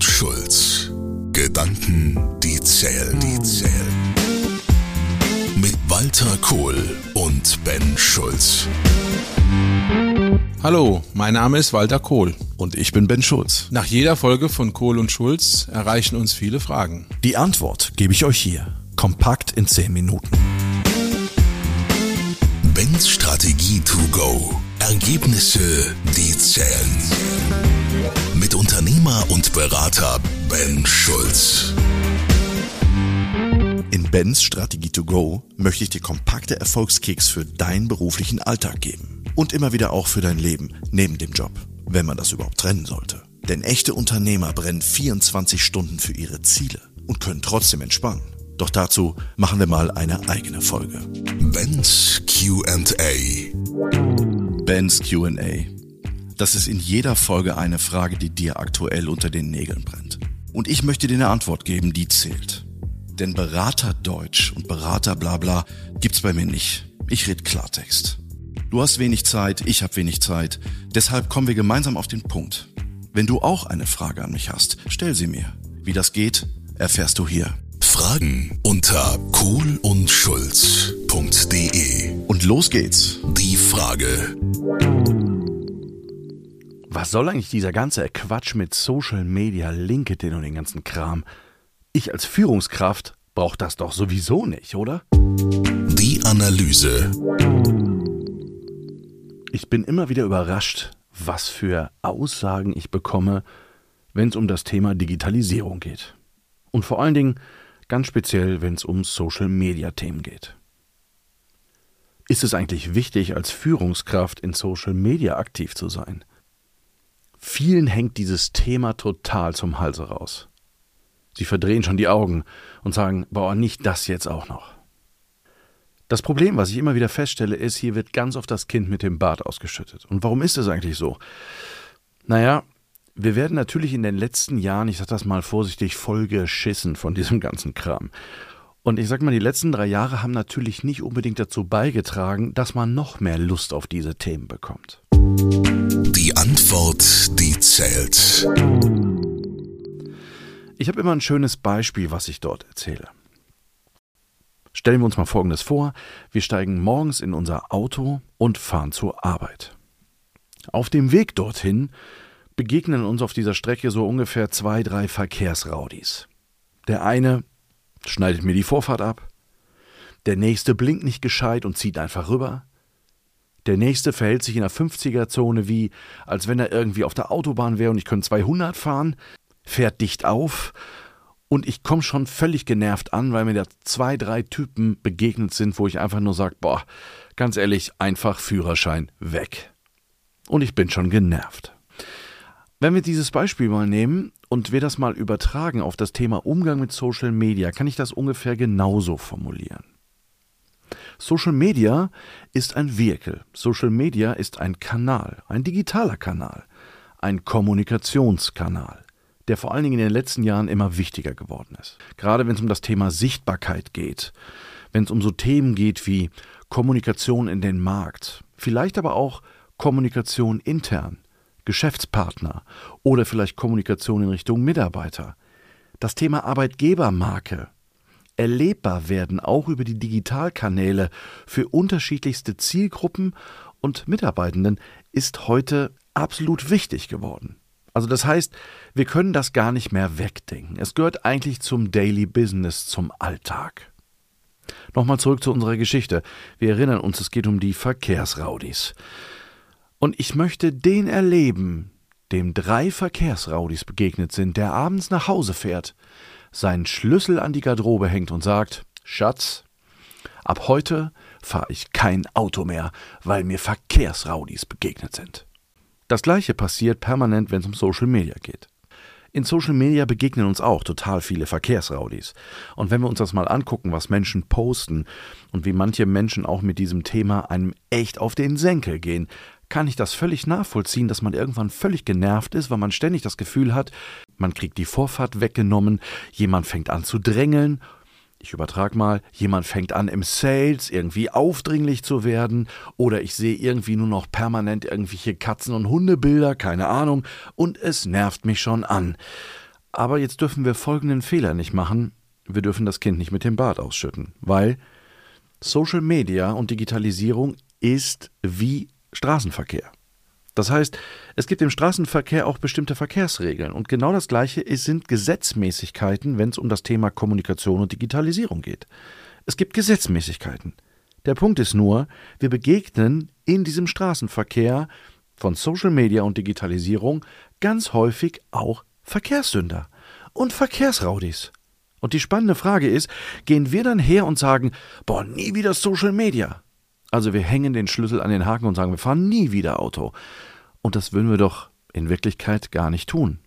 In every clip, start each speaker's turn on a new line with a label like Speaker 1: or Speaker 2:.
Speaker 1: und Schulz. Gedanken, die zählen, die zählen. Mit Walter Kohl und Ben Schulz.
Speaker 2: Hallo, mein Name ist Walter Kohl.
Speaker 3: Und ich bin Ben Schulz.
Speaker 2: Nach jeder Folge von Kohl und Schulz erreichen uns viele Fragen.
Speaker 3: Die Antwort gebe ich euch hier. Kompakt in 10 Minuten.
Speaker 1: Bens Strategie to go. Ergebnisse, die zählen. Mit Unternehmer und Berater Ben Schulz.
Speaker 3: In Bens Strategie to go möchte ich dir kompakte Erfolgskicks für deinen beruflichen Alltag geben. Und immer wieder auch für dein Leben neben dem Job, wenn man das überhaupt trennen sollte. Denn echte Unternehmer brennen 24 Stunden für ihre Ziele und können trotzdem entspannen. Doch dazu machen wir mal eine eigene Folge.
Speaker 1: Ben's QA.
Speaker 3: Ben's QA. Das ist in jeder Folge eine Frage, die dir aktuell unter den Nägeln brennt. Und ich möchte dir eine Antwort geben, die zählt. Denn Berater Deutsch und Berater Blabla gibt's bei mir nicht. Ich red Klartext. Du hast wenig Zeit, ich habe wenig Zeit. Deshalb kommen wir gemeinsam auf den Punkt. Wenn du auch eine Frage an mich hast, stell sie mir. Wie das geht, erfährst du hier.
Speaker 1: Fragen unter kohlundschulz.de.
Speaker 3: Und los geht's.
Speaker 1: Die Frage.
Speaker 4: Was soll eigentlich dieser ganze Quatsch mit Social Media, LinkedIn und den ganzen Kram? Ich als Führungskraft brauche das doch sowieso nicht, oder?
Speaker 1: Die Analyse.
Speaker 4: Ich bin immer wieder überrascht, was für Aussagen ich bekomme, wenn es um das Thema Digitalisierung geht. Und vor allen Dingen ganz speziell, wenn es um Social-Media-Themen geht. Ist es eigentlich wichtig, als Führungskraft in Social Media aktiv zu sein? Vielen hängt dieses Thema total zum Halse raus. Sie verdrehen schon die Augen und sagen, boah, nicht das jetzt auch noch. Das Problem, was ich immer wieder feststelle, ist, hier wird ganz oft das Kind mit dem Bad ausgeschüttet. Und warum ist es eigentlich so? Naja, wir werden natürlich in den letzten Jahren, ich sag das mal vorsichtig, voll geschissen von diesem ganzen Kram. Und ich sag mal, die letzten drei Jahre haben natürlich nicht unbedingt dazu beigetragen, dass man noch mehr Lust auf diese Themen bekommt.
Speaker 1: Antwort, die zählt.
Speaker 4: Ich habe immer ein schönes Beispiel, was ich dort erzähle. Stellen wir uns mal Folgendes vor. Wir steigen morgens in unser Auto und fahren zur Arbeit. Auf dem Weg dorthin begegnen uns auf dieser Strecke so ungefähr zwei, drei Verkehrsraudis. Der eine schneidet mir die Vorfahrt ab, der nächste blinkt nicht gescheit und zieht einfach rüber, der nächste verhält sich in der 50er-Zone wie, als wenn er irgendwie auf der Autobahn wäre und ich könnte 200 fahren, fährt dicht auf und ich komme schon völlig genervt an, weil mir da zwei, drei Typen begegnet sind, wo ich einfach nur sage, boah, ganz ehrlich, einfach Führerschein weg. Und ich bin schon genervt. Wenn wir dieses Beispiel mal nehmen und wir das mal übertragen auf das Thema Umgang mit Social Media, kann ich das ungefähr genauso formulieren. Social Media ist ein Vehikel. Social Media ist ein Kanal, ein digitaler Kanal, ein Kommunikationskanal, der vor allen Dingen in den letzten Jahren immer wichtiger geworden ist. Gerade wenn es um das Thema Sichtbarkeit geht, wenn es um so Themen geht wie Kommunikation in den Markt, vielleicht aber auch Kommunikation intern, Geschäftspartner oder vielleicht Kommunikation in Richtung Mitarbeiter. Das Thema Arbeitgebermarke. Erlebbar werden auch über die Digitalkanäle für unterschiedlichste Zielgruppen und Mitarbeitenden ist heute absolut wichtig geworden. Also das heißt, wir können das gar nicht mehr wegdenken. Es gehört eigentlich zum Daily Business, zum Alltag. Nochmal zurück zu unserer Geschichte. Wir erinnern uns, es geht um die Verkehrsraudis. Und ich möchte den erleben, dem drei Verkehrsraudis begegnet sind, der abends nach Hause fährt, seinen Schlüssel an die Garderobe hängt und sagt, Schatz, ab heute fahre ich kein Auto mehr, weil mir Verkehrsraudis begegnet sind. Das gleiche passiert permanent, wenn es um Social Media geht. In Social Media begegnen uns auch total viele Verkehrsraudis. Und wenn wir uns das mal angucken, was Menschen posten und wie manche Menschen auch mit diesem Thema einem echt auf den Senkel gehen, kann ich das völlig nachvollziehen, dass man irgendwann völlig genervt ist, weil man ständig das Gefühl hat, man kriegt die Vorfahrt weggenommen, jemand fängt an zu drängeln. Ich übertrage mal, jemand fängt an im Sales irgendwie aufdringlich zu werden oder ich sehe irgendwie nur noch permanent irgendwelche Katzen- und Hundebilder, keine Ahnung, und es nervt mich schon an. Aber jetzt dürfen wir folgenden Fehler nicht machen. Wir dürfen das Kind nicht mit dem Bad ausschütten, weil Social Media und Digitalisierung ist wie Straßenverkehr. Das heißt, es gibt im Straßenverkehr auch bestimmte Verkehrsregeln und genau das gleiche sind Gesetzmäßigkeiten, wenn es um das Thema Kommunikation und Digitalisierung geht. Es gibt Gesetzmäßigkeiten. Der Punkt ist nur, wir begegnen in diesem Straßenverkehr von Social Media und Digitalisierung ganz häufig auch Verkehrssünder und Verkehrsraudis. Und die spannende Frage ist, gehen wir dann her und sagen, boah, nie wieder Social Media? Also wir hängen den Schlüssel an den Haken und sagen, wir fahren nie wieder Auto. Und das würden wir doch in Wirklichkeit gar nicht tun.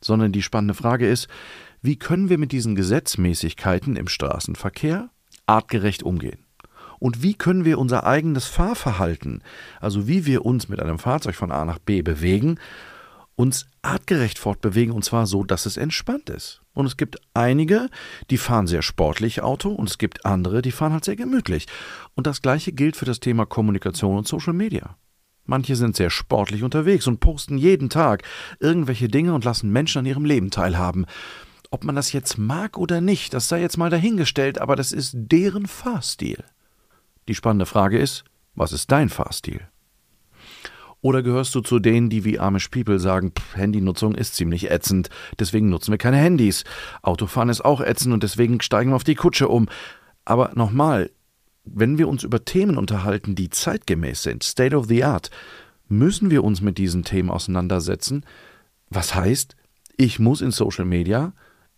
Speaker 4: Sondern die spannende Frage ist, wie können wir mit diesen Gesetzmäßigkeiten im Straßenverkehr artgerecht umgehen? Und wie können wir unser eigenes Fahrverhalten, also wie wir uns mit einem Fahrzeug von A nach B bewegen, uns artgerecht fortbewegen und zwar so, dass es entspannt ist. Und es gibt einige, die fahren sehr sportlich Auto und es gibt andere, die fahren halt sehr gemütlich. Und das gleiche gilt für das Thema Kommunikation und Social Media. Manche sind sehr sportlich unterwegs und posten jeden Tag irgendwelche Dinge und lassen Menschen an ihrem Leben teilhaben. Ob man das jetzt mag oder nicht, das sei jetzt mal dahingestellt, aber das ist deren Fahrstil. Die spannende Frage ist, was ist dein Fahrstil? Oder gehörst du zu denen, die wie Amish People sagen, pff, Handynutzung ist ziemlich ätzend, deswegen nutzen wir keine Handys. Autofahren ist auch ätzend und deswegen steigen wir auf die Kutsche um. Aber nochmal, wenn wir uns über Themen unterhalten, die zeitgemäß sind, State of the Art, müssen wir uns mit diesen Themen auseinandersetzen. Was heißt, ich muss in Social Media,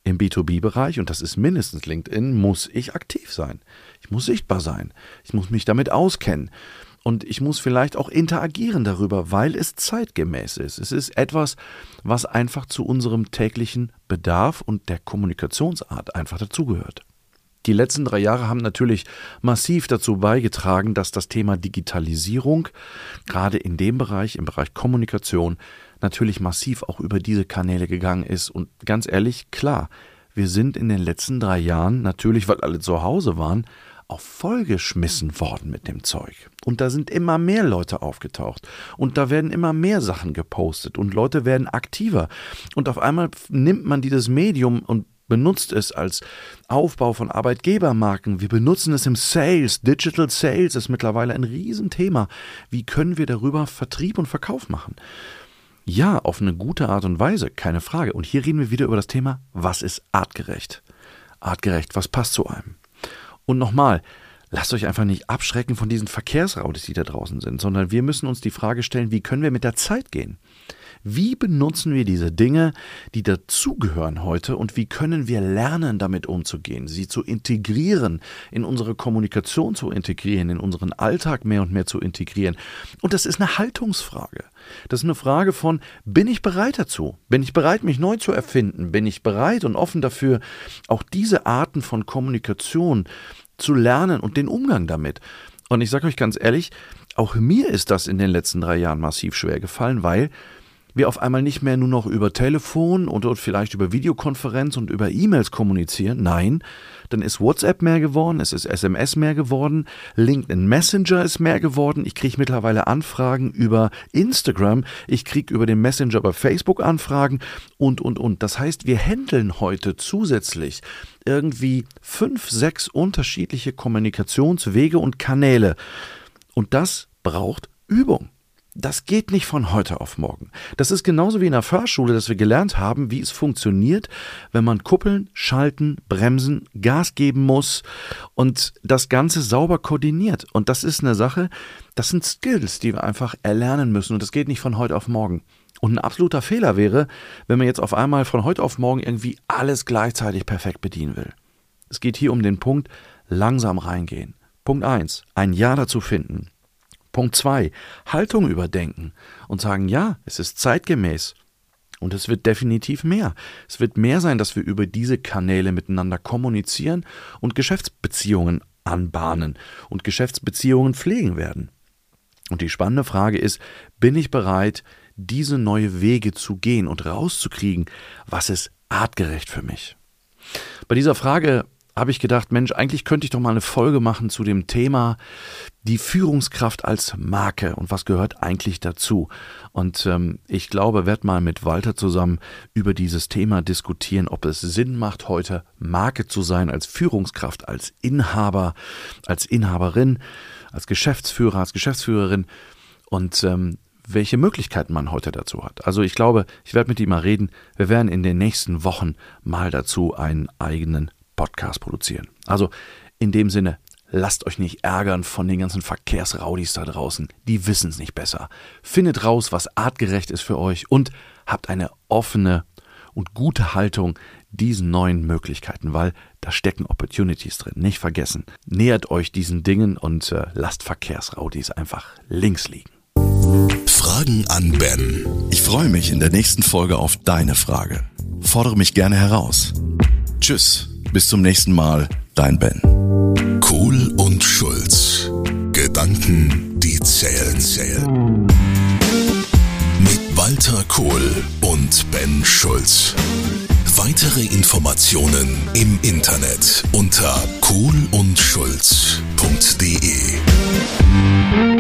Speaker 4: im B2B-Bereich, und das ist mindestens LinkedIn, muss ich aktiv sein. Ich muss sichtbar sein. Ich muss mich damit auskennen. Und ich muss vielleicht auch interagieren darüber, weil es zeitgemäß ist. Es ist etwas, was einfach zu unserem täglichen Bedarf und der Kommunikationsart einfach dazugehört. Die letzten drei Jahre haben natürlich massiv dazu beigetragen, dass das Thema Digitalisierung gerade in dem Bereich, im Bereich Kommunikation, natürlich massiv auch über diese Kanäle gegangen ist. Und ganz ehrlich, klar, wir sind in den letzten drei Jahren, natürlich weil alle zu Hause waren, auch vollgeschmissen worden mit dem Zeug. Und da sind immer mehr Leute aufgetaucht. Und da werden immer mehr Sachen gepostet. Und Leute werden aktiver. Und auf einmal nimmt man dieses Medium und benutzt es als Aufbau von Arbeitgebermarken. Wir benutzen es im Sales. Digital Sales ist mittlerweile ein Riesenthema. Wie können wir darüber Vertrieb und Verkauf machen? Ja, auf eine gute Art und Weise, keine Frage. Und hier reden wir wieder über das Thema, was ist artgerecht? Artgerecht, was passt zu einem? Und nochmal, lasst euch einfach nicht abschrecken von diesen Verkehrsrautes, die da draußen sind, sondern wir müssen uns die Frage stellen, wie können wir mit der Zeit gehen? Wie benutzen wir diese Dinge, die dazugehören heute und wie können wir lernen, damit umzugehen, sie zu integrieren, in unsere Kommunikation zu integrieren, in unseren Alltag mehr und mehr zu integrieren? Und das ist eine Haltungsfrage. Das ist eine Frage von, bin ich bereit dazu? Bin ich bereit, mich neu zu erfinden? Bin ich bereit und offen dafür, auch diese Arten von Kommunikation zu lernen und den Umgang damit? Und ich sage euch ganz ehrlich, auch mir ist das in den letzten drei Jahren massiv schwer gefallen, weil wir auf einmal nicht mehr nur noch über Telefon oder vielleicht über Videokonferenz und über E-Mails kommunizieren. Nein, dann ist WhatsApp mehr geworden, es ist SMS mehr geworden, LinkedIn Messenger ist mehr geworden. Ich kriege mittlerweile Anfragen über Instagram, ich kriege über den Messenger bei Facebook Anfragen und, und, und. Das heißt, wir handeln heute zusätzlich irgendwie fünf, sechs unterschiedliche Kommunikationswege und Kanäle. Und das braucht Übung. Das geht nicht von heute auf morgen. Das ist genauso wie in der Fahrschule, dass wir gelernt haben, wie es funktioniert, wenn man kuppeln, schalten, bremsen, Gas geben muss und das Ganze sauber koordiniert. Und das ist eine Sache, das sind Skills, die wir einfach erlernen müssen. Und das geht nicht von heute auf morgen. Und ein absoluter Fehler wäre, wenn man jetzt auf einmal von heute auf morgen irgendwie alles gleichzeitig perfekt bedienen will. Es geht hier um den Punkt, langsam reingehen. Punkt eins: ein Ja dazu finden. Punkt 2. Haltung überdenken und sagen, ja, es ist zeitgemäß. Und es wird definitiv mehr. Es wird mehr sein, dass wir über diese Kanäle miteinander kommunizieren und Geschäftsbeziehungen anbahnen und Geschäftsbeziehungen pflegen werden. Und die spannende Frage ist, bin ich bereit, diese neue Wege zu gehen und rauszukriegen, was ist artgerecht für mich? Bei dieser Frage habe ich gedacht, Mensch, eigentlich könnte ich doch mal eine Folge machen zu dem Thema die Führungskraft als Marke und was gehört eigentlich dazu. Und ähm, ich glaube, werde mal mit Walter zusammen über dieses Thema diskutieren, ob es Sinn macht, heute Marke zu sein als Führungskraft, als Inhaber, als Inhaberin, als Geschäftsführer, als Geschäftsführerin und ähm, welche Möglichkeiten man heute dazu hat. Also ich glaube, ich werde mit ihm mal reden. Wir werden in den nächsten Wochen mal dazu einen eigenen Podcast produzieren. Also in dem Sinne, lasst euch nicht ärgern von den ganzen Verkehrsraudis da draußen. Die wissen es nicht besser. Findet raus, was artgerecht ist für euch und habt eine offene und gute Haltung diesen neuen Möglichkeiten, weil da stecken Opportunities drin. Nicht vergessen. Nähert euch diesen Dingen und äh, lasst Verkehrsraudis einfach links liegen.
Speaker 1: Fragen an Ben.
Speaker 3: Ich freue mich in der nächsten Folge auf deine Frage. Fordere mich gerne heraus. Tschüss. Bis zum nächsten Mal, dein Ben.
Speaker 1: Kohl und Schulz. Gedanken, die zählen, zählen. Mit Walter Kohl und Ben Schulz. Weitere Informationen im Internet unter kohlundschulz.de.